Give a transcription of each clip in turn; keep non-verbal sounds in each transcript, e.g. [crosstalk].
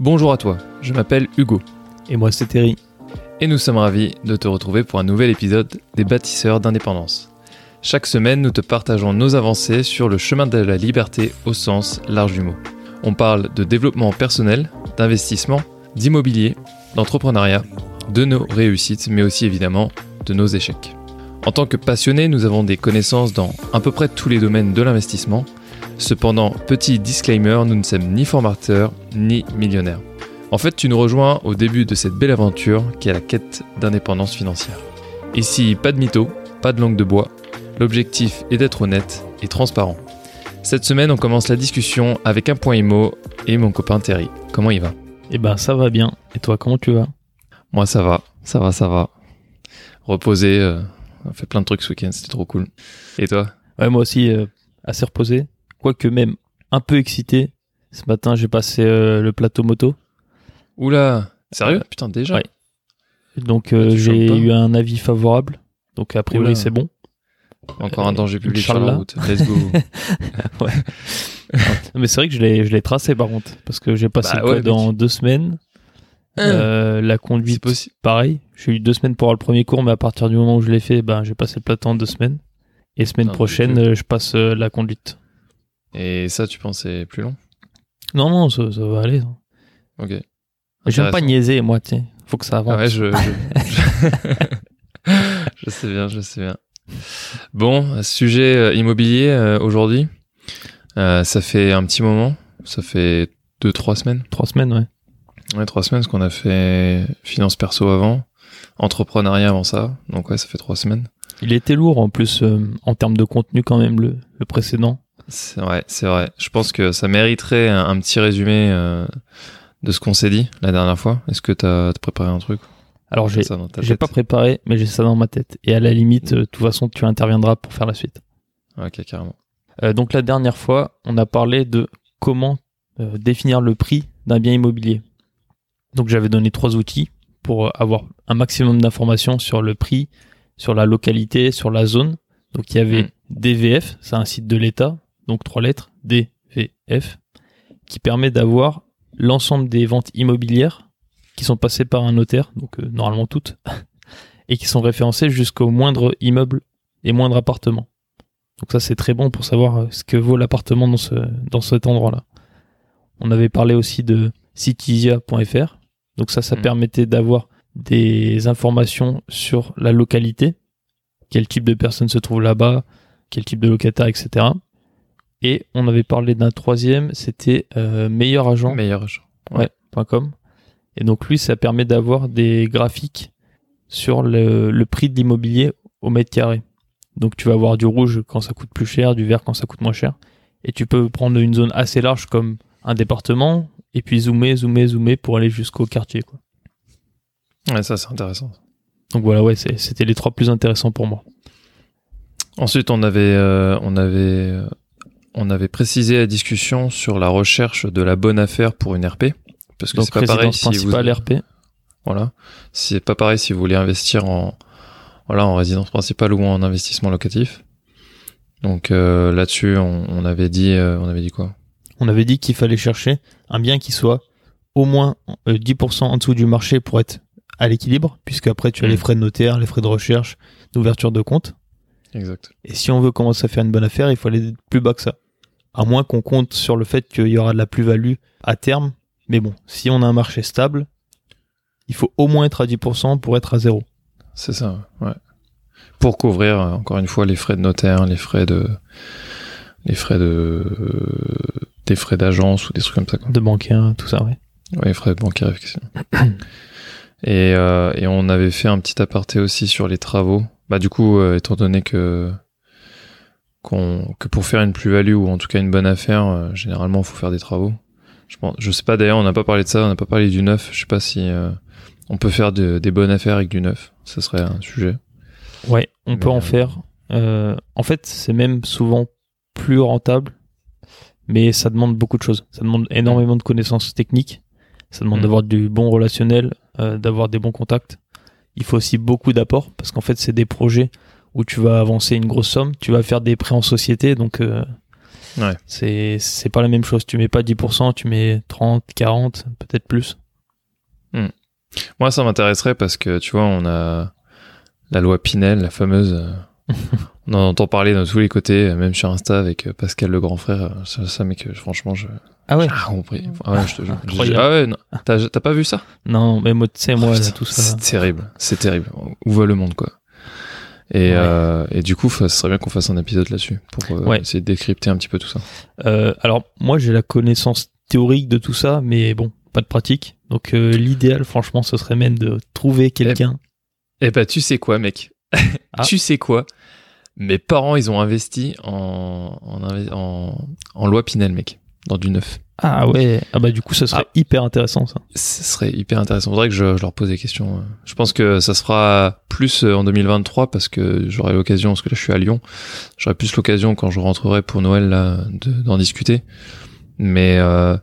Bonjour à toi, je m'appelle Hugo Et moi, c'est Terry. et nous sommes ravis de te retrouver pour un nouvel épisode des bâtisseurs d'indépendance. Chaque semaine, nous te partageons nos avancées sur le chemin de la liberté au sens large du mot. On parle de développement personnel, d'investissement, d'immobilier, d'entrepreneuriat, de nos réussites, mais aussi évidemment de nos échecs. En tant que passionnés, nous avons des connaissances dans à peu près tous les domaines de l'investissement. Cependant, petit disclaimer, nous ne sommes ni formateurs ni millionnaires. En fait, tu nous rejoins au début de cette belle aventure qui est la quête d'indépendance financière. Ici, pas de mytho, pas de langue de bois. L'objectif est d'être honnête et transparent. Cette semaine, on commence la discussion avec un point IMO et mon copain Terry. Comment il va? Eh ben, ça va bien. Et toi, comment tu vas? Moi, ça va, ça va, ça va. Reposé, euh, on a fait plein de trucs ce week-end, c'était trop cool. Et toi? Ouais, moi aussi, euh, assez reposé. Quoique même un peu excité. Ce matin, j'ai passé euh, le plateau moto. Oula Sérieux Ouais. Putain, déjà Ouais. Donc, euh, Ah, tu j'ai eu un avis favorable. Donc, a priori, Oula. c'est bon. Encore un danger public sur la route. Let's go. [laughs] [laughs] Mais c'est vrai que je l'ai, je l'ai tracé par contre. Parce que j'ai passé Bah le ouais, code en deux semaines. Euh, la conduite, possible. pareil. J'ai eu deux semaines pour avoir le premier cours, mais à partir du moment où je l'ai fait, ben, j'ai passé le plateau en deux semaines. Et semaine Ah, prochaine, euh, je passe euh, la conduite. Et ça, tu penses c'est plus long? Non, non, ça, ça va aller. Ok. J'aime pas niaiser, moi, tiens. Faut que ça avance. Ah ouais, je, je... [laughs] je sais bien, je sais bien. Bon, sujet euh, immobilier euh, aujourd'hui. Euh, ça fait un petit moment. Ça fait deux, trois semaines. Trois semaines, ouais. Ouais, trois semaines, parce qu'on a fait finance perso avant, entrepreneuriat avant ça. Donc ouais, ça fait trois semaines. Il était lourd en plus euh, en termes de contenu quand même le, le précédent. C'est vrai, c'est vrai. Je pense que ça mériterait un, un petit résumé euh, de ce qu'on s'est dit la dernière fois. Est-ce que t'as as préparé un truc? Alors j'ai pas préparé, mais j'ai ça dans ma tête. Et à la limite, euh, de toute façon, tu interviendras pour faire la suite. Ok, carrément. Euh, donc la dernière fois, on a parlé de comment définir le prix d'un bien immobilier. Donc j'avais donné trois outils pour avoir un maximum d'informations sur le prix, sur la localité, sur la zone. Donc il y avait Mm. DVF, c'est un site de l'État, donc trois lettres, DVF, qui permet d'avoir l'ensemble des ventes immobilières qui sont passées par un notaire, donc euh, normalement toutes, [laughs] et qui sont référencées jusqu'au moindre immeuble et moindre appartement. Donc ça c'est très bon pour savoir euh, ce que vaut l'appartement dans, ce, dans cet endroit-là. On avait parlé aussi de citisia.fr. Donc ça, ça Mhm. permettait d'avoir des informations sur la localité, quel type de personnes se trouve là-bas, quel type de locataire, etc. Et on avait parlé d'un troisième, c'était euh, meilleur agent. Meilleur âge. .com. Et donc lui, ça permet d'avoir des graphiques sur le, le prix de l'immobilier au mètre carré. Donc tu vas avoir du rouge quand ça coûte plus cher, du vert quand ça coûte moins cher. Et tu peux prendre une zone assez large comme un département et puis zoomer, zoomer, zoomer pour aller jusqu'au quartier. Quoi. Ouais, ça c'est intéressant. Donc voilà, ouais, c'était les trois plus intéressants pour moi. Ensuite, on avait, euh, on avait, euh, on avait précisé la discussion sur la recherche de la bonne affaire pour une RP, parce que c'est pas pareil si vous, RP. voilà, c'est pas pareil si vous voulez investir en, voilà, en résidence principale ou en investissement locatif. Donc euh, là-dessus, on, on avait dit, euh, on avait dit quoi? On avait dit qu'il fallait chercher un bien qui soit au moins euh, 10% en dessous du marché pour être à l'équilibre, puisque après tu as les frais de notaire, les frais de recherche, d'ouverture de compte. Exact. Et si on veut commencer à faire une bonne affaire, il faut aller plus bas que ça. À moins qu'on compte sur le fait qu'il y aura de la plus-value à terme. Mais bon, si on a un marché stable, il faut au moins être à 10% pour être à zéro. C'est ça, ouais. Pour couvrir euh, encore une fois les frais de notaire, les frais de, les frais de, euh, des frais d'agence ou des trucs comme ça. Quoi. De bancaire, tout ça, ouais. Ouais, les frais de bancaire, effectivement. [clears throat] et, euh, et on avait fait un petit aparté aussi sur les travaux. Bah du coup, euh, étant donné que que pour faire une plus-value ou en tout cas une bonne affaire, euh, généralement, il faut faire des travaux. Je pense, je sais pas d'ailleurs, on n'a pas parlé de ça, on n'a pas parlé du neuf. Je sais pas si euh, on peut faire de- des bonnes affaires avec du neuf. Ça serait un sujet. Ouais, on peut en euh, faire. En fait, c'est même souvent plus rentable, mais ça demande beaucoup de choses. Ça demande énormément de connaissances techniques. Ça demande Mm. d'avoir du bon relationnel, d'avoir des bons contacts. Il faut aussi beaucoup d'apports parce qu'en fait, c'est des projets où tu vas avancer une grosse somme. Tu vas faire des prêts en société, donc euh, Ouais. C'est, c'est pas la même chose. Tu mets pas 10%, tu mets 30, 40, peut-être plus. Moi, ça m'intéresserait parce que, tu vois, on a la loi Pinel, la fameuse. euh, [laughs] on en entend parler de tous les côtés, même sur Insta avec euh, Pascal le grand frère. euh, Ça, ça mec, euh, franchement, je. Ah ouais? compris. Enfin, ouais, je te jure. Incroyable. Ah ouais, non. T'as t'as pas vu ça? Non, mais moi, tu sais, moi, Oh, là, tout ça. C'est terrible. C'est terrible. Où va le monde, quoi? Et, Ouais. euh, et du coup, ça serait bien qu'on fasse un épisode là-dessus pour euh, Ouais. essayer de décrypter un petit peu tout ça. Euh, alors, moi, j'ai la connaissance théorique de tout ça, mais bon, pas de pratique. Donc, euh, l'idéal, franchement, ce serait même de trouver quelqu'un. Eh bah, tu sais quoi, mec? [laughs] Ah. Tu sais quoi? Mes parents, ils ont investi en, en, inve- en, en loi Pinel, mec, dans du neuf. Ah ouais. Ah bah, du coup, ce serait hyper intéressant, ça. Ce serait hyper intéressant. Faudrait que je, je leur pose des questions. euh. Je pense que ça se fera plus euh, en 2023 parce que j'aurai l'occasion, parce que là je suis à Lyon, j'aurai plus l'occasion quand je rentrerai pour Noël là de- d'en discuter. Mais euh,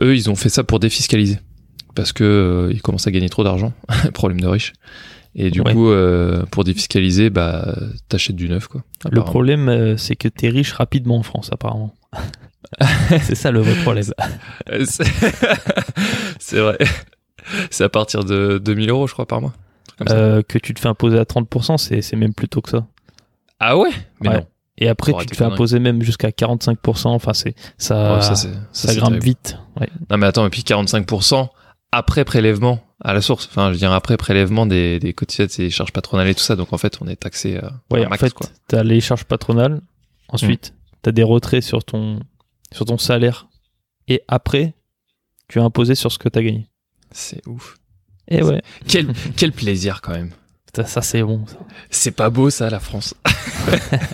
eux, ils ont fait ça pour défiscaliser parce que euh, ils commencent à gagner trop d'argent, [laughs] problème de riches. Et du Ouais. coup, euh, pour défiscaliser, bah t'achètes du neuf quoi. Le problème, c'est que t'es riche rapidement en France, apparemment. [laughs] [laughs] c'est ça le vrai problème. C'est [laughs] vrai. C'est à partir de 2000 euros, je crois, par mois. Euh, que tu te fais imposer à 30%, c'est, même plus tôt que ça. Ah ouais? Mais ouais. non. Et après, tu te fais imposer même jusqu'à 45%. Enfin, c'est, ça, Ouais, ça, grimpe terrible. vite. Ouais. Non, mais attends, et puis 45% après prélèvement à la source. Enfin, je veux dire, après prélèvement des, des cotisations et charges patronales et tout ça. Donc, en fait, on est taxé euh, Ouais, un en max, fait, quoi. t'as les charges patronales. Ensuite, t'as des retraits sur ton, sur ton salaire. Et après, tu es imposé sur ce que t'as gagné. C'est ouf. Et ouais, Quel, quel plaisir, quand même. ça, ça, c'est bon. C'est pas beau, ça, la France. [laughs]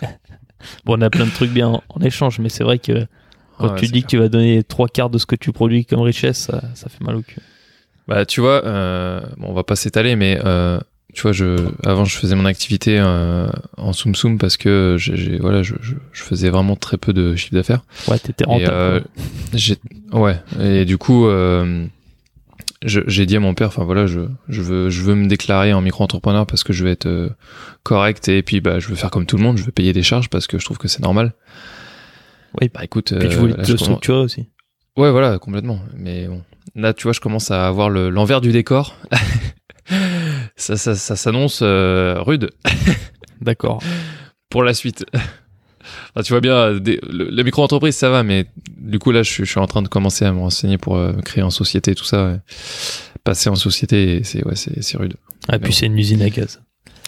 Bon, on a plein de trucs bien en, en échange, mais c'est vrai que quand Ouais, tu dis que tu vas donner trois quarts de ce que tu produis comme richesse, ça, ça fait mal au cul. Bah, tu vois, euh, bon, on va pas s'étaler, mais euh, tu vois, je, avant, je faisais mon activité euh, en soum soum parce que j'ai, voilà, je, je, je faisais vraiment très peu de chiffre d'affaires. Ouais, t'étais Et, rentable. euh, ouais, et du coup, euh, j'ai dit à mon père, enfin voilà, je, je veux, je veux me déclarer en micro-entrepreneur parce que je veux être euh, correct et puis bah, je veux faire comme tout le monde, je veux payer des charges parce que je trouve que c'est normal. Oui. bah écoute, Puis tu voulais là, te commence- structurer aussi. Ouais, voilà, complètement. Mais bon, là, tu vois, je commence à avoir le- l'envers du décor. [laughs] ça, ça, ça s'annonce euh, rude [laughs] D'accord. pour la suite. [laughs] Enfin, tu vois bien, des- le- la micro-entreprise, ça va, mais du coup, là, je, suis- je suis en train de commencer à me renseigner pour euh, créer en société, tout ça. ouais. Passer en société, c'est ouais, rude. Ah, puis c'est une usine à gaz.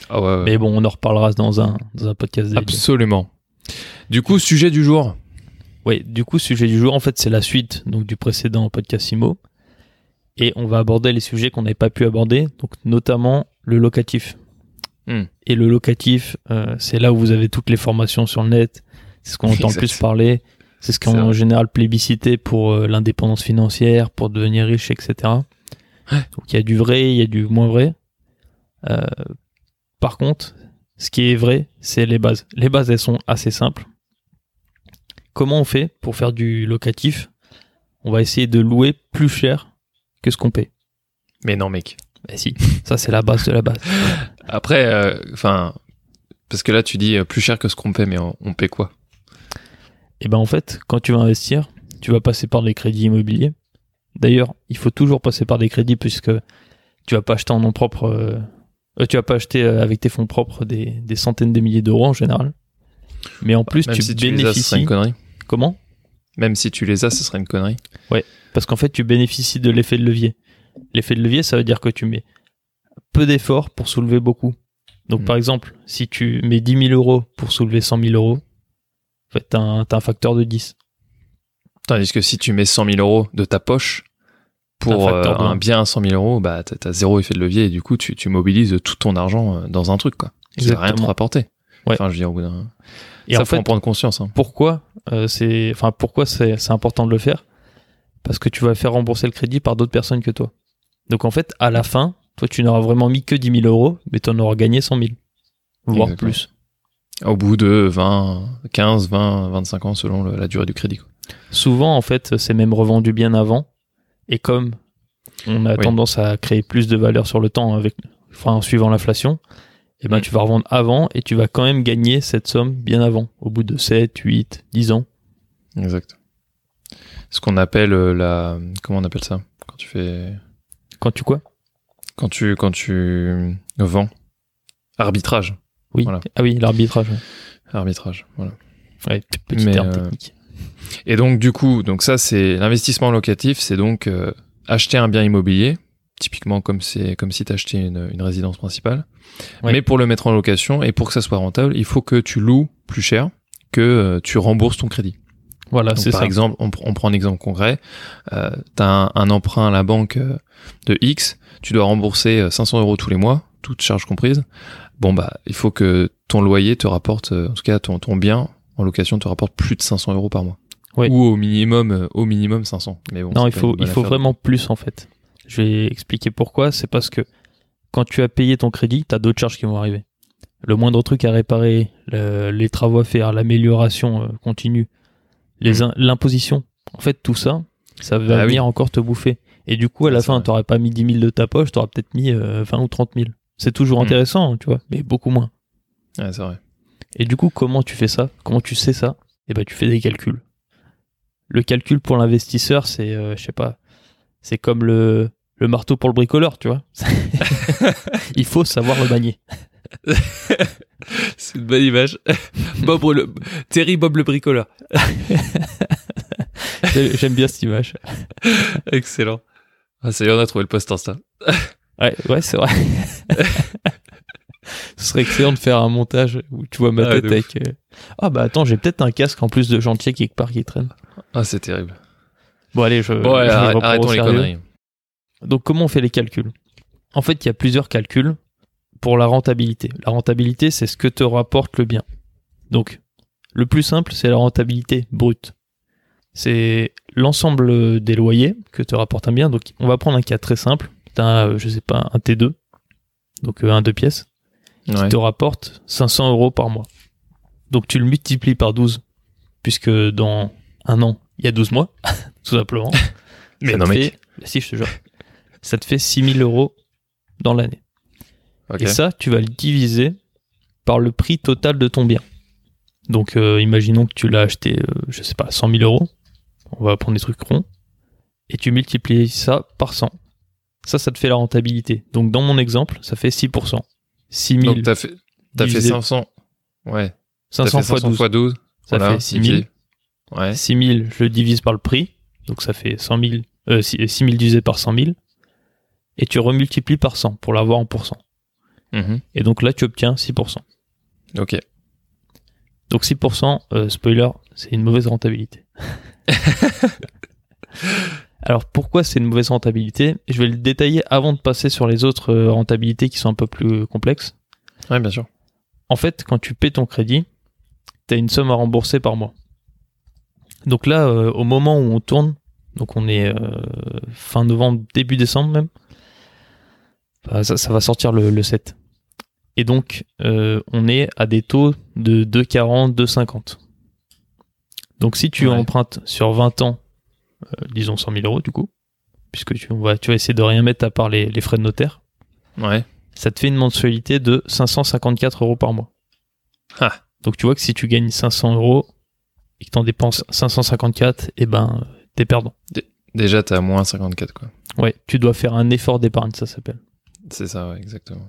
Ah ouais, ouais. Mais bon, on en reparlera dans un, dans un podcast absolument. Du coup, sujet du jour. Oui, du coup, sujet du jour, en fait, c'est la suite donc, du précédent podcast IMO. Et on va aborder les sujets qu'on n'avait pas pu aborder, donc notamment le locatif. Hmm. Et le locatif, euh, c'est là où vous avez toutes les formations sur le net. C'est ce qu'on entend plus parler. C'est ce qu'on en général plébiscité pour euh, l'indépendance financière, pour devenir riche, etc. Donc il y a du vrai, il y a du moins vrai. Euh, par contre, ce qui est vrai, c'est les bases. Les bases, elles sont assez simples. Comment on fait pour faire du locatif? On va essayer de louer plus cher que ce qu'on paie. Mais non, mec. Bah si, ça c'est la base de la base. Après, euh, enfin, parce que là, tu dis euh, plus cher que ce qu'on paie, mais on, on paie quoi? Et ben en fait, quand tu vas investir, tu vas passer par des crédits immobiliers. D'ailleurs, il faut toujours passer par des crédits puisque tu vas pas acheter en nom propre, euh, tu vas pas acheter avec tes fonds propres des, des centaines de milliers d'euros en général. Mais en plus, Même tu si tu les as, ce serait bénéficies. une connerie. Comment? Même si tu les as, ce serait une connerie. Parce qu'en fait, tu bénéficies de l'effet de levier. L'effet de levier, ça veut dire que tu mets peu d'efforts pour soulever beaucoup. Donc, Mm. par exemple, si tu mets 10 000 euros pour soulever 100 000 euros, en fait, t'as un, facteur de 10. Tandis que si tu mets 100 000 euros de ta poche pour Un euh, un bien à 100 000 euros, bah t'as zéro effet de levier et du coup tu, tu mobilises tout ton argent euh, dans un truc quoi. Qui va rien te rapporter. Ouais. Enfin, je veux dire, au bout d'un. Et ça en faut en prendre conscience. Hein. pourquoi euh, c'est, enfin, pourquoi c'est important de le faire? Parce que tu vas faire rembourser le crédit par d'autres personnes que toi. Donc, en fait, à la fin, toi, tu n'auras vraiment mis que 10 000 euros, mais tu en auras gagné 100 000. Voire Exactement. plus. Au bout de 20, 15, 20, 25 ans selon le- la durée du crédit. quoi. Souvent, en fait, c'est même revendu bien avant. Et comme on a Oui. tendance à créer plus de valeur sur le temps avec, enfin, en suivant l'inflation, eh ben, Mm. tu vas revendre avant et tu vas quand même gagner cette somme bien avant, au bout de 7, 8, 10 ans. Exact. Ce qu'on appelle euh, la. Comment on appelle ça? Quand tu fais. Quand tu quoi Quand tu, quand tu vends. Arbitrage. Oui. Voilà. Ah oui, l'arbitrage. ouais. Arbitrage. Voilà. Ouais, petit Mais, terme euh, technique. Et donc, du coup, donc ça, c'est l'investissement locatif, c'est donc euh, acheter un bien immobilier, typiquement comme c'est comme si tu achetais une, une résidence principale. Mais pour le mettre en location et pour que ça soit rentable, il faut que tu loues plus cher que euh, tu rembourses ton crédit. Voilà, c'est par ça. exemple, on, pr- on prend un exemple concret. Euh, tu as un, un emprunt à la banque euh, de X, tu dois rembourser euh, 500 euros tous les mois, toutes charges comprises. Bon, bah, il faut que ton loyer te rapporte, euh, en tout cas, ton, ton bien en location te rapporte plus de 500 euros par mois. Ou au minimum, euh, au minimum 500. Mais bon, Non, il faut, il vraiment plus en fait. Je vais expliquer pourquoi. C'est parce que quand tu as payé ton crédit, tu as d'autres charges qui vont arriver. Le moindre truc à réparer, le- les travaux à faire, l'amélioration euh, continue, Mm. l'imposition. En fait, tout ça, ça va Ah oui. venir encore te bouffer. Et du coup, à la fin, tu n'aurais pas mis 10 000 de ta poche, tu auras peut-être mis euh, 20 ou 30 000. C'est toujours Mm. intéressant, tu vois, mais beaucoup moins. Ouais, c'est vrai. Et du coup, comment tu fais ça? Comment tu sais ça? Eh ben, tu fais des calculs. Le calcul pour l'investisseur, c'est, euh, je sais pas, c'est comme le, le marteau pour le bricoleur, tu vois. [laughs] Il faut savoir le manier. C'est une bonne image. Bob le... Terry Bob le bricoleur. J'ai- J'aime bien cette image. Excellent. Ah, ça y est, on a trouvé le post Insta. Ouais, ouais, c'est vrai. Ce serait excellent de faire un montage où tu vois ma Ah, tête avec. euh, Ah bah attends, j'ai peut-être un casque en plus de chantier quelque part qui traîne. Ah, c'est terrible. Bon allez, je. Bon, ouais, je arrêtons les conneries. Donc comment on fait les calculs? En fait, il y a plusieurs calculs pour la rentabilité. La rentabilité, c'est ce que te rapporte le bien. Donc, le plus simple, c'est la rentabilité brute. C'est l'ensemble des loyers que te rapporte un bien. Donc, on va prendre un cas très simple. T'as, euh, je sais pas, un T2, donc euh, un deux pièces, qui Ouais. te rapporte 500 euros par mois. Donc, tu le multiplies par 12, puisque dans un an, il y a 12 mois, [laughs] tout simplement. [laughs] Mais Ça non, te mec. fait- si, je te jure. Ça te fait 6000 euros dans l'année. Et ça, tu vas le diviser par le prix total de ton bien. Donc, euh, imaginons que tu l'as acheté, euh, je sais pas, 100 000 euros. On va prendre des trucs ronds. Et tu multiplies ça par 100. Ça, ça te fait la rentabilité. Donc, dans mon exemple, ça fait 6%. 6 000, Donc, t'as fait, t'as fait divisé- 500. Ouais. T'as 500 fait fois 500 12. fois 12. Ça Voilà, fait 6 000. ok. Ouais. 6 000, je le divise par le prix. Donc, ça fait 100 000, euh, 6 000 divisé par 100 000. Et tu remultiplies par 100 pour l'avoir en pourcent. Mhm. Et donc là, tu obtiens 6%. Ok. Donc 6%, euh, spoiler, c'est une mauvaise rentabilité. [laughs] Alors pourquoi c'est une mauvaise rentabilité? Je vais le détailler avant de passer sur les autres euh, rentabilités qui sont un peu plus complexes. Ouais, bien sûr. En fait, quand tu paies ton crédit, tu as une somme à rembourser par mois. Donc là, euh, au moment où on tourne, donc on est euh, fin novembre, début décembre même, ça, ça va sortir le, le 7. Et donc, euh, on est à des taux de 2,40, 2,50. Donc si tu Ouais. empruntes sur 20 ans, euh, disons 100 000 euros du coup, puisque tu, va, tu vas essayer de rien mettre à part les, les frais de notaire, Ouais. ça te fait une mensualité de 554 euros par mois. Ah. Donc tu vois que si tu gagnes 500 euros et que t'en dépenses 554, eh ben t'es perdant. Déjà, t'es à moins 54, quoi. Ouais, tu dois faire un effort d'épargne, ça s'appelle. C'est ça, ouais, exactement.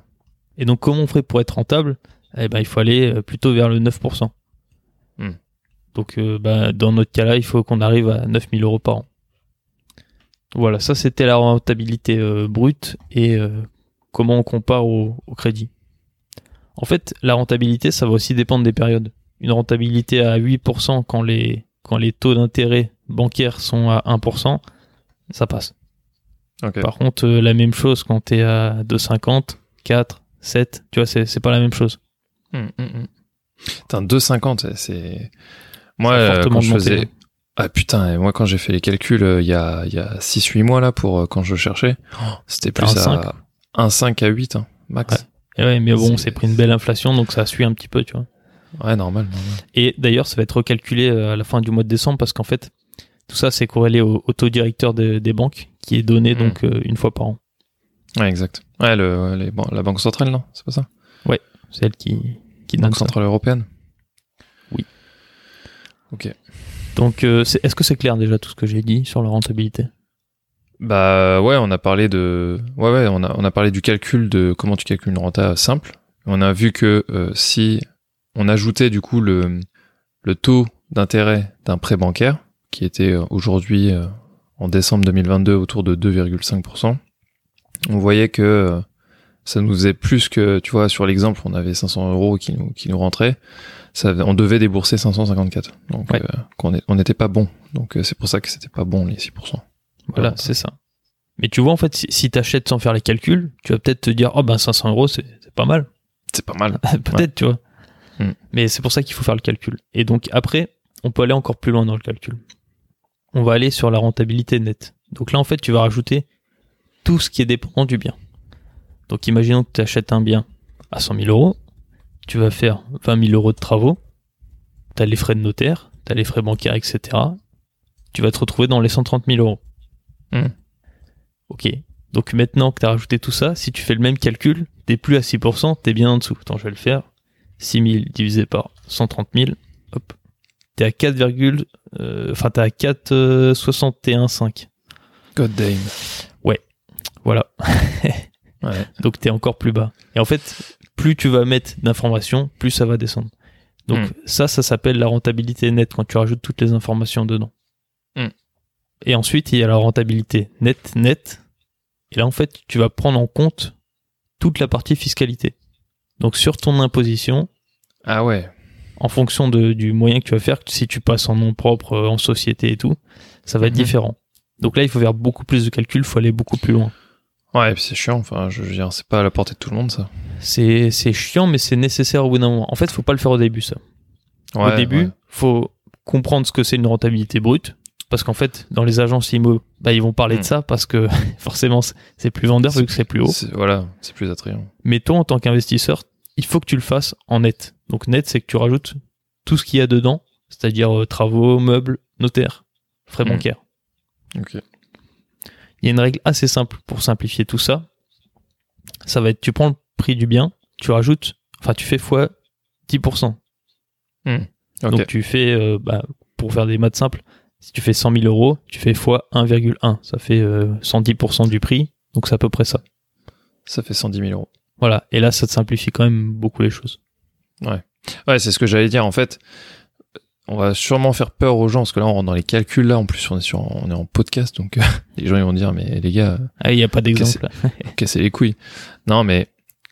Et donc comment on ferait pour être rentable? Eh ben il faut aller euh, plutôt vers le 9%. Hmm. Donc euh, bah, dans notre cas-là, il faut qu'on arrive à 9000 euros par an. Voilà, ça c'était la rentabilité euh, brute et euh, comment on compare au, au crédit. En fait, la rentabilité, ça va aussi dépendre des périodes. Une rentabilité à 8% quand les, quand les taux d'intérêt bancaires sont à 1%, ça passe. Par contre, la même chose quand t'es à 2,50, 4, 7, tu vois, c'est c'est pas la même chose. Hum, hum, hum. Putain, 2,50, c'est. Moi, euh, quand je faisais. hein. Ah putain, et moi quand j'ai fait les calculs euh, il y a, il y a 6-8 mois là pour euh, quand je cherchais, oh, c'était plus un à 1 5 à 8 hein, max. Ouais. Et ouais, mais bon, C'est- pris une belle inflation, donc ça suit un petit peu, tu vois. Ouais, normal, normal. Et d'ailleurs, ça va être recalculé à la fin du mois de décembre parce qu'en fait, tout ça, c'est corrélé au, au taux directeur de- des banques qui est donné donc euh, une fois par an. Ouais, exact. Ouais, le, les ban- la Banque centrale, non? C'est pas ça? C'est elle qui, qui Banque ça. centrale européenne Oui. Ok. Donc, euh, est-ce que c'est clair déjà tout ce que j'ai dit sur la rentabilité? Bah ouais, on a parlé de, ouais ouais, on a on a parlé du calcul de comment tu calcules une renta simple. On a vu que euh, si on ajoutait du coup le le taux d'intérêt d'un prêt bancaire qui était euh, aujourd'hui euh, en décembre 2022 autour de 2,5%, on voyait que euh, ça nous faisait plus que, tu vois, sur l'exemple, on avait 500 euros qui nous qui nous rentraient, ça, on devait débourser 554. Donc Ouais. euh, on n'était pas bon. Donc euh, c'est pour ça que c'était pas bon les 6%. Voilà, Ouais. c'est ça. Mais tu vois, en fait, si, si t'achètes sans faire les calculs, tu vas peut-être te dire, oh ben 500 euros, c'est pas mal. C'est pas mal. [laughs] peut-être, tu vois. Hmm. Mais c'est pour ça qu'il faut faire le calcul. Et donc après, on peut tout ce qui est dépendant du bien. Donc imaginons que tu achètes un bien à 100 000 euros, tu vas faire 20 000 euros de travaux, tu as les frais de notaire, tu as les frais bancaires, etc. Tu vas te retrouver dans les 130 000 euros. Hmm. Ok. Donc maintenant que tu as rajouté tout ça, si tu fais le même calcul, t'es plus à 6%, t'es bien en dessous. Attends, je vais le faire. 6 000 divisé par 130 000, hop. T'es à 4, virgule, euh, enfin t'es à 4,61,5. God damn. Voilà. Ouais. Donc t'es encore plus bas. Et en fait, plus tu vas mettre d'informations, plus ça va descendre. Donc Hmm. ça, ça s'appelle la rentabilité nette quand tu rajoutes toutes les informations dedans. Hmm. Et ensuite, il y a la rentabilité nette, nette. Et là, en fait, tu vas prendre en compte toute la partie fiscalité. Donc sur ton imposition, Ah ouais. en fonction de- du moyen que tu vas faire, si tu passes en nom propre, euh, en société et tout, ça va être Mhm. différent. Donc là, il faut faire beaucoup plus de calculs, il faut aller beaucoup plus loin. Ouais, et puis c'est chiant. Enfin, je veux dire, c'est pas à la portée de tout le monde, ça. C'est c'est chiant, mais c'est nécessaire au bout d'un moment. En fait, faut pas le faire au début, ça. Ouais, au début, ouais. faut comprendre ce que c'est une rentabilité brute. Parce qu'en fait, dans les agences IMO, bah, ils vont parler de Hmm. ça parce que [laughs] forcément, c'est- plus vendeur vu que c'est plus haut. Voilà, c'est plus attrayant. Mais toi, en tant qu'investisseur, il faut que tu le fasses en net. Donc net, c'est que tu rajoutes tout ce qu'il y a dedans, c'est-à-dire euh, travaux, meubles, notaires, frais Hmm. bancaires. Ok. Il y a une règle assez simple pour simplifier tout ça. Ça va être, tu prends le prix du bien, tu rajoutes, enfin tu fais fois 10%. Ok. Donc tu fais, euh, bah, pour faire des maths simples, si tu fais 100 000 euros, tu fais fois 1,1. Ça fait euh, 110% du prix, donc c'est à peu près ça. Ça fait 110 000 euros. Voilà, et là ça te simplifie quand même beaucoup les choses. Ouais, c'est ce que j'allais dire. En fait, on va sûrement faire peur aux gens parce que là, on rentre dans les calculs. Là, en plus, on est sur, on est en podcast, donc [laughs] les gens ils vont dire, mais les gars, Ah, il n'y a pas d'exemple. [laughs] casser les couilles. Non, mais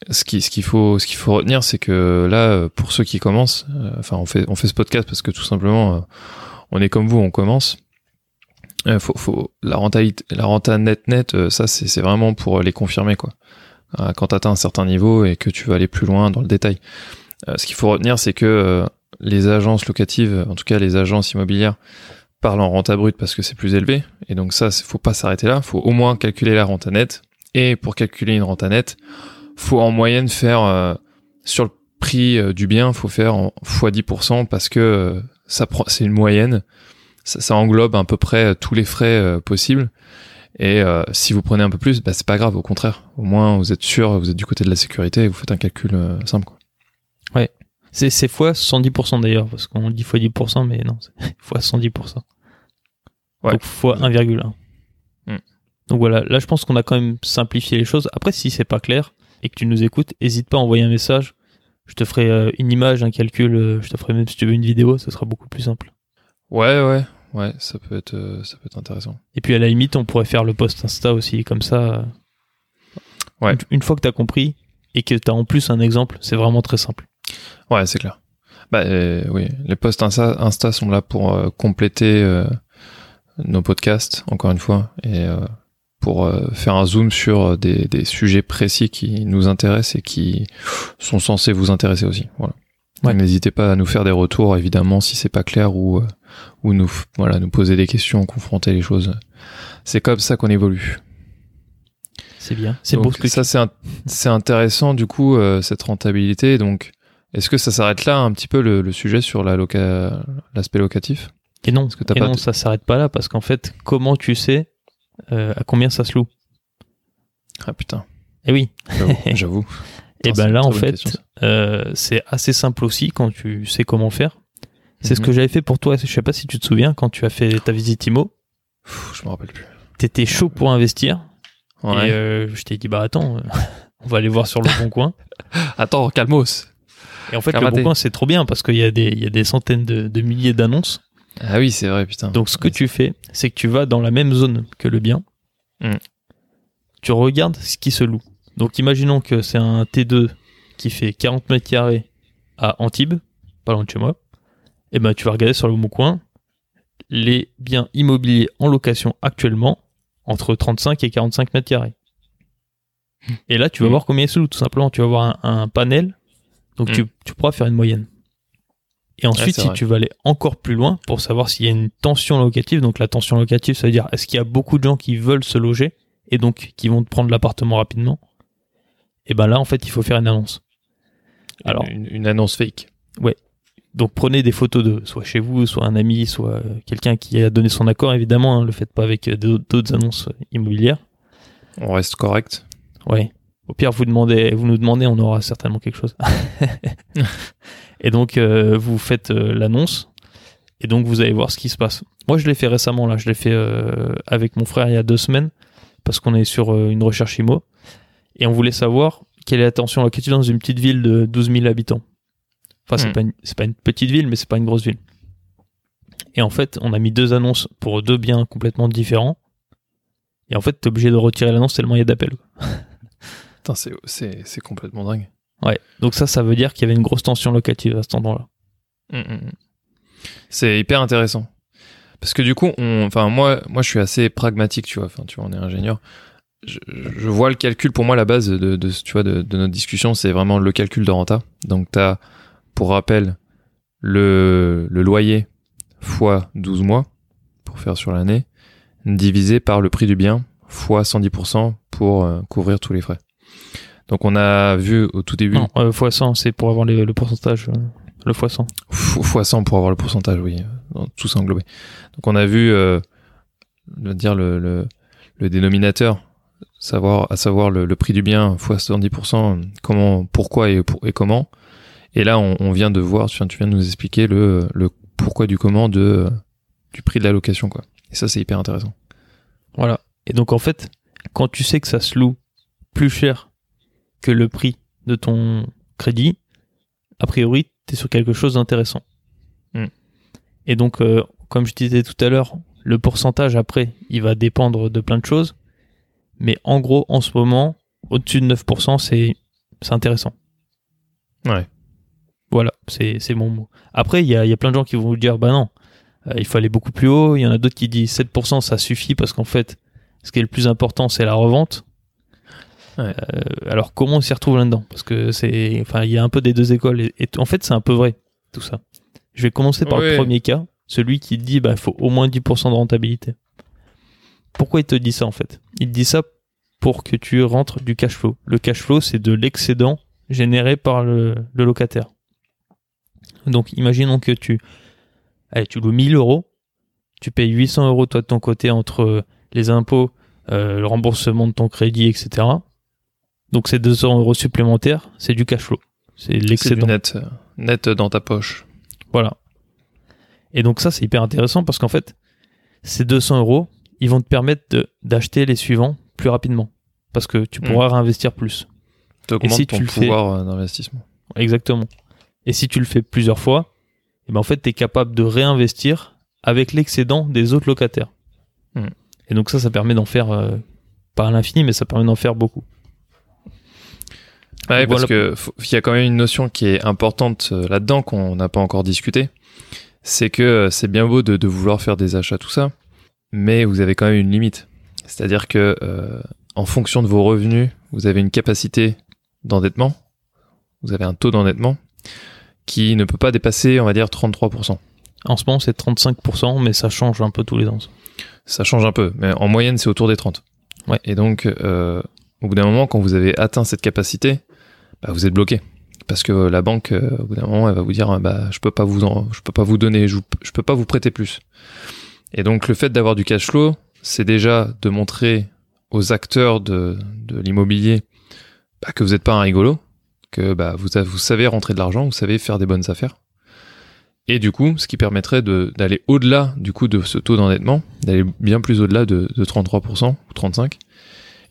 ce qui, ce qu'il faut, ce qu'il faut retenir, c'est que là, euh, pour ceux qui commencent, euh, enfin, on fait, on fait ce podcast parce que tout simplement, euh, on est comme vous, on commence. Euh, faut, faut, la rentabilité, la renta net net, euh, ça, c'est, c'est vraiment pour les confirmer, quoi. Euh, quand t'atteins un certain niveau et que tu vas aller plus loin dans le détail. Euh, ce qu'il faut retenir, c'est que euh, les agences locatives, en tout cas les agences immobilières, parlent en renta brute parce que c'est plus élevé. Et donc ça, faut pas s'arrêter là. Faut au moins calculer la renta nette. Et pour calculer une renta nette, faut en moyenne faire euh, sur le prix euh, du bien, faut faire en x 10% parce que euh, ça c'est une moyenne. Ça, englobe à peu près tous les frais possibles. Et si vous prenez un peu plus, bah, c'est pas grave. Au contraire, au moins vous êtes sûr, vous êtes du côté de la sécurité et vous faites un calcul simple. Quoi. C'est c'est fois 110% d'ailleurs, parce qu'on dit fois 10%, mais non, c'est [laughs] fois 110%. Ouais. Donc fois 1,1. Hmm. Donc voilà, là je pense qu'on a quand même simplifié les choses. Après, si c'est pas clair et que tu nous écoutes, hésite pas à envoyer un message. Je te ferai euh, une image, un calcul, euh, je te ferai même si tu veux une vidéo, ça sera beaucoup plus simple. Ouais, ouais, ouais, ça peut être, euh, ça peut être intéressant. Et puis à la limite, on pourrait faire le post Insta aussi, comme ça. Ouais. Une, une fois que tu as compris et que tu as en plus un exemple, c'est vraiment très simple. Ouais, c'est clair. Bah euh, oui, les posts Insta, Insta sont là pour euh, compléter euh, nos podcasts, encore une fois, et euh, pour euh, faire un zoom sur des, des sujets précis qui nous intéressent et qui sont censés vous intéresser aussi. Voilà. Ouais. N'hésitez pas à nous faire des retours, évidemment, si c'est pas clair ou euh, ou nous voilà nous poser des questions, confronter les choses. C'est comme ça qu'on évolue. C'est bien. C'est beau ce que ça c'est intéressant du coup euh, cette rentabilité. Donc est-ce que ça s'arrête là un petit peu le, le sujet sur la loca l'aspect locatif? Et non, que t'as et pas non de- ça s'arrête pas là parce qu'en fait, comment tu sais euh, à combien ça se loue? Ah putain, Eh oui. j'avoue. [laughs] Et Putain, ben là, en fait, euh, c'est assez simple aussi quand tu sais comment faire. C'est ce Mhm. que j'avais fait pour toi. Je sais pas si tu te souviens quand tu as fait ta visite IMO. Pff, je me rappelle plus. T'étais chaud pour investir. Ouais. Et euh, je t'ai dit, bah attends, [laughs] on va aller voir sur le bon coin. [laughs] Attends, calmos. Et en fait, le bon coin, c'est trop bien parce qu'il y, a des- il y a des centaines de, de milliers d'annonces. Ah oui, c'est vrai, putain. Donc, ce que tu fais, c'est que tu vas dans la même zone que le bien. Mm. Tu regardes ce qui se loue. Donc, imaginons que c'est un T2 qui fait 40 mètres carrés à Antibes, pas loin de chez moi. Et ben, tu vas regarder sur le bon coin les biens immobiliers en location actuellement entre 35 et 45 mètres carrés. Et là, tu vas Mm. voir combien ils se louent, tout simplement. Tu vas voir un, un panel. Donc, Mm. tu, tu pourras faire une moyenne. Et ensuite, si vrai. tu vas aller encore plus loin pour savoir s'il y a une tension locative, donc la tension locative, ça veut dire est-ce qu'il y a beaucoup de gens qui veulent se loger et donc qui vont te prendre l'appartement rapidement, et ben là, en fait, il faut faire une annonce. Alors, une, une annonce fake. donc prenez des photos de soit chez vous, soit un ami, soit euh, quelqu'un qui a donné son accord, évidemment, hein, le faites pas avec euh, d'autres d'autres annonces euh, immobilières. On reste correct. Ouais. Au pire, vous demandez, vous nous demandez, on aura certainement quelque chose. [laughs] [laughs] et donc, euh, vous faites euh, l'annonce, et donc vous allez voir ce qui se passe. Moi, je l'ai fait récemment, là. Je l'ai fait euh, avec mon frère il y a deux semaines, parce qu'on est sur une recherche IMO, et on voulait savoir quelle est la tension locative dans une petite ville de 12 000 habitants. Enfin, c'est Hmm. pas une, c'est pas une petite ville, mais c'est pas une grosse ville. Et en fait, on a mis deux annonces pour deux biens complètement différents. Et en fait, t'es obligé de retirer l'annonce tellement il y a d'appels. [laughs] C'est, complètement dingue. Ouais. Donc ça, ça veut dire qu'il y avait une grosse tension locative à cet endroit-là. Mm, mm, mm. C'est hyper intéressant. Parce que du coup, on, enfin moi, moi, je suis assez pragmatique, tu vois. Enfin, tu vois, on est ingénieur. Je, je vois le calcul. Pour moi, la base de, de tu vois, de, de notre discussion, c'est vraiment le calcul de renta. Donc, t'as, pour rappel, le, le loyer fois 12 mois pour faire sur l'année, divisé par le prix du bien fois 110% pour euh, couvrir tous les frais. Donc, on a vu au tout début Non, euh, fois 100, c'est pour avoir les- le pourcentage. euh, le fois 100. Fo- fois 100 pour avoir le pourcentage, oui, euh, tout ça englobé. Donc on a vu, euh, dire le, le, le dénominateur, savoir, à savoir le, le prix du bien fois 70%, comment, pourquoi et, pour- et comment. Et là, on, on vient de voir, tu viens, tu viens de nous expliquer le, le pourquoi du comment de, du prix de la location, quoi. Et ça, c'est hyper intéressant. Voilà. Et donc en fait, quand tu sais que ça se loue plus cher que le prix de ton crédit, a priori, tu es sur quelque chose d'intéressant. Mm. Et donc, euh, comme je disais tout à l'heure, le pourcentage après, il va dépendre de plein de choses. Mais en gros, en ce moment, au-dessus de 9%, c'est c'est intéressant. Ouais. Voilà, c'est c'est mon mot. Après, il y a, il y a plein de gens qui vont vous dire, bah non, euh, il faut aller beaucoup plus haut. Il y en a d'autres qui disent 7%, ça suffit parce qu'en fait, ce qui est le plus important, c'est la revente. Ouais. Euh, alors, comment on s'y retrouve là-dedans? Parce que c'est, enfin, il y a un peu des deux écoles. Et, et en fait, c'est un peu vrai, tout ça. Je vais commencer par le premier cas, celui qui dit, bah, il faut au moins 10% de rentabilité. Pourquoi il te dit ça, en fait? Il te dit ça pour que tu rentres du cash flow. Le cash flow, c'est de l'excédent généré par le, le locataire. Donc, imaginons que tu, allez, tu loues 1000 euros, tu payes 800 euros toi de ton côté entre les impôts, euh, le remboursement de ton crédit, etc. Donc, ces 200 euros supplémentaires, c'est du cash flow. C'est l'excédent. net, net dans ta poche. Voilà. Et donc, ça, c'est hyper intéressant parce qu'en fait, ces 200 euros, ils vont te permettre d'acheter les suivants plus rapidement. Parce que tu Mm. pourras réinvestir plus. Si ton tu fais- pouvoir euh, d'investissement. Exactement. Et si tu le fais plusieurs fois, eh ben en fait, tu es capable de réinvestir avec l'excédent des autres locataires. Hmm. Et donc ça, ça permet d'en faire, euh, pas à l'infini, mais ça permet d'en faire beaucoup. Ouais, parce Voilà. que faut- il y a quand même une notion qui est importante euh, là-dedans qu'on n'a pas encore discuté. C'est que euh, c'est bien beau de, de vouloir faire des achats, tout ça, mais vous avez quand même une limite. C'est-à-dire que euh, en fonction de vos revenus, vous avez une capacité d'endettement, vous avez un taux d'endettement qui ne peut pas dépasser, on va dire, 33%. En ce moment, c'est 35%, mais ça change un peu tous les ans. Ça change un peu, mais en moyenne, c'est autour des 30. Ouais. Et donc, euh, au bout d'un moment, quand vous avez atteint cette capacité, bah, vous êtes bloqué. Parce que la banque, euh, au bout d'un moment, elle va vous dire, bah, je peux pas vous, je peux pas vous donner, je, peux pas vous prêter plus. Et donc, le fait d'avoir du cash flow, c'est déjà de montrer aux acteurs de, l'immobilier bah, que vous n'êtes pas un rigolo, que bah, vous, savez rentrer de l'argent, vous savez faire des bonnes affaires. Et du coup, ce qui permettrait d'aller au-delà du coup de ce taux d'endettement, d'aller bien plus au-delà de, de 33% ou 35%,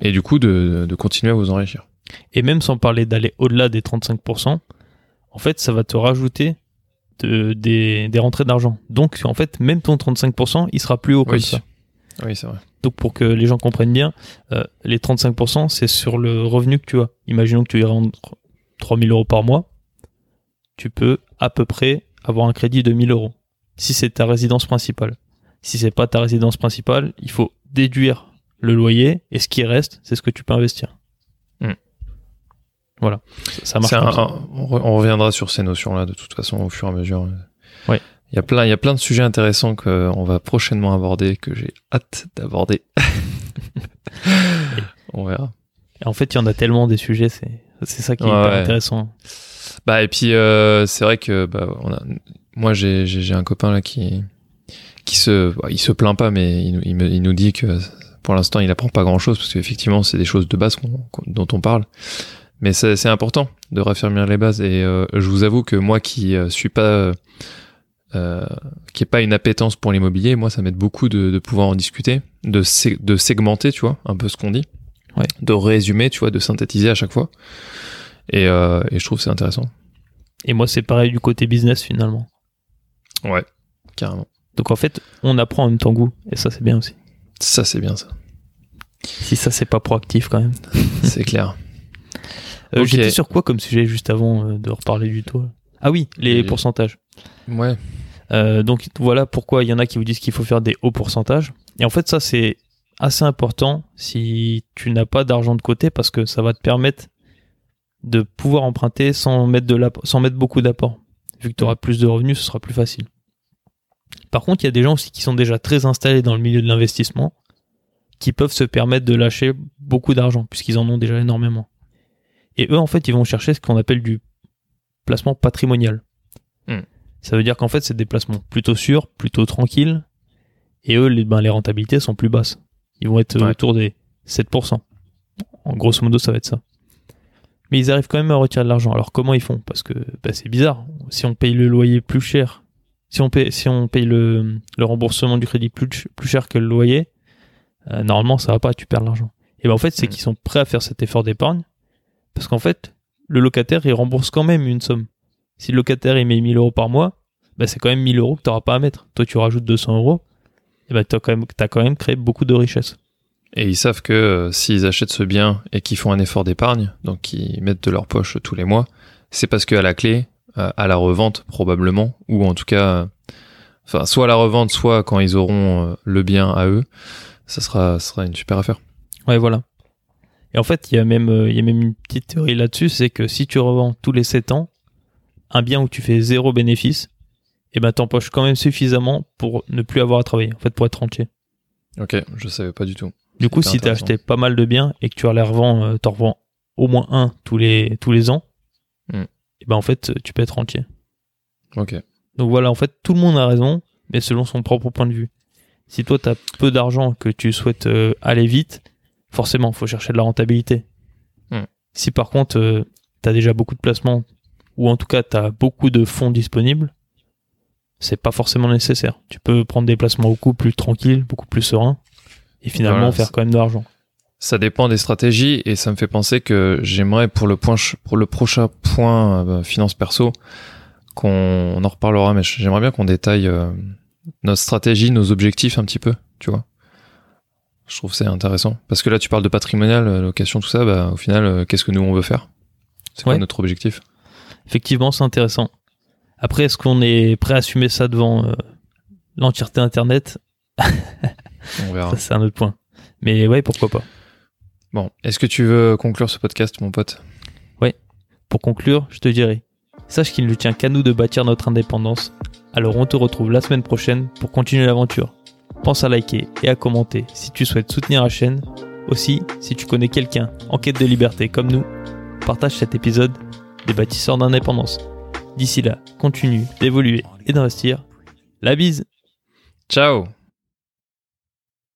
et du coup de continuer à vous enrichir. Et même sans parler d'aller au-delà des 35%, en fait, ça va te rajouter de- des, des rentrées d'argent. Donc, en fait, même ton 35%, il sera plus haut comme Oui. ça. Oui, c'est vrai. Donc, pour que les gens comprennent bien, euh, les 35%, c'est sur le revenu que tu as. Imaginons que tu y rentres 3000 euros par mois. Tu peux à peu près avoir un crédit de 1000 euros. Si c'est ta résidence principale. Si c'est pas ta résidence principale, il faut déduire le loyer et ce qui reste, c'est ce que tu peux investir. Voilà. Ça, marche un- on re- on reviendra sur ces notions-là de toute façon au fur et à mesure. Ouais. Il y a plein, il y a plein de sujets intéressants qu'on va prochainement aborder, que j'ai hâte d'aborder. [laughs] on verra. En fait, il y en a tellement des sujets, c'est c'est ça qui est Ouais, hyper ouais. intéressant. Bah et puis euh, c'est vrai que bah, on a, moi j'ai j'ai un copain là qui qui se bah, il se plaint pas mais il, nous- il, me- il nous dit que pour l'instant il apprend pas grand chose parce qu'effectivement c'est des choses de base dont on parle mais c'est important de raffermir les bases et euh, je vous avoue que moi qui euh, suis pas euh, euh, qui est pas une appétence pour l'immobilier moi ça m'aide beaucoup de, de pouvoir en discuter de sé- de segmenter tu vois un peu ce qu'on dit Ouais. de résumer tu vois de synthétiser à chaque fois et, et je trouve que c'est intéressant Et moi, c'est pareil du côté business finalement. Ouais, carrément. Donc en fait, on apprend en même temps vous. Et ça, c'est bien aussi. Ça, c'est bien, ça. Si ça, c'est pas proactif quand même. [laughs] C'est clair. Euh. J'étais sur quoi comme sujet juste avant euh, de reparler du taux Ah oui, les pourcentages. Ouais. Euh, donc voilà pourquoi il y en a qui vous disent qu'il faut faire des hauts pourcentages. Et en fait, ça, c'est assez important si tu n'as pas d'argent de côté parce que ça va te permettre de pouvoir emprunter sans mettre, de sans mettre beaucoup d'apport. Vu que tu auras plus de revenus, ce sera plus facile. Par contre, il y a des gens aussi qui sont déjà très installés dans le milieu de l'investissement qui peuvent se permettre de lâcher beaucoup d'argent puisqu'ils en ont déjà énormément. Et eux, en fait, ils vont chercher ce qu'on appelle du placement patrimonial. Hmm. Ça veut dire qu'en fait, c'est des placements plutôt sûrs, plutôt tranquilles. Et eux, les, ben, les rentabilités sont plus basses. Ils vont être Ouais. autour des 7%. En grosso modo, ça va être ça. Mais ils arrivent quand même à retirer de l'argent. Alors comment ils font? Parce que ben, c'est bizarre. Si on paye le loyer plus cher, si on paye, si on paye le, le remboursement du crédit plus, ch- plus cher que le loyer, euh, normalement ça va pas, tu perds de l'argent. Et ben en fait, c'est Mm. qu'ils sont prêts à faire cet effort d'épargne. Parce qu'en fait, le locataire, il rembourse quand même une somme. Si le locataire, il met 1000 euros par mois, ben, c'est quand même 1000 euros que tu n'auras pas à mettre. Toi, tu rajoutes 200 euros, et ben, tu as, quand même- t'as quand même créé beaucoup de richesse. Et ils savent que euh, s'ils achètent ce bien et qu'ils font un effort d'épargne, donc qu'ils mettent de leur poche tous les mois, c'est parce qu'à la clé, euh, à la revente probablement, ou en tout cas, euh, soit à la revente, soit quand ils auront le bien à eux, ça sera, ça sera une super affaire. Ouais, voilà. Et en fait, il y, a même, euh, il y a même une petite théorie là-dessus, c'est que si tu revends tous les 7 ans, un bien où tu fais zéro bénéfice, et ben t'empoches quand même suffisamment pour ne plus avoir à travailler, en fait, pour être entier. Ok, je savais pas du tout. Du coup, si t'as acheté pas mal de biens et que tu les revends, euh, t'en revends au moins un tous les, tous les ans, Hmm. et ben en fait, tu peux être entier. Ok. Donc voilà, en fait, tout le monde a raison, mais selon son propre point de vue. Si toi, tu as peu d'argent que tu souhaites euh, aller vite, forcément, faut chercher de la rentabilité. Hmm. Si par contre, tu as déjà beaucoup de placements, ou en tout cas, tu as beaucoup de fonds disponibles, c'est pas forcément nécessaire. Tu peux prendre des placements beaucoup plus tranquilles, beaucoup plus sereins, et finalement Voilà, faire quand même de l'argent. Ça dépend des stratégies et ça me fait penser que j'aimerais pour le point ch- pour le prochain point euh, finance perso qu'on on en reparlera mais j'aimerais bien qu'on détaille euh, notre stratégie, nos objectifs un petit peu, tu vois. Je trouve c'est intéressant parce que là tu parles de patrimonial, euh, location tout ça, bah au final euh, qu'est-ce que nous on veut faire? C'est quoi Ouais. notre objectif? Effectivement, c'est intéressant. Après, est-ce qu'on est prêt à assumer ça devant euh, l'entièreté Internet? On verra. Ça, c'est un autre point. Mais ouais, pourquoi pas. Bon, est-ce que tu veux conclure ce podcast mon pote? Pour conclure, je te dirai, sache qu'il ne tient qu'à nous de bâtir notre indépendance. Alors on te retrouve la semaine prochaine pour continuer l'aventure. Pense à liker et à commenter si tu souhaites soutenir la chaîne. Aussi, si tu connais quelqu'un en quête de liberté comme nous, partage cet épisode des bâtisseurs d'indépendance. D'ici là, continue d'évoluer et d'investir. La bise Ciao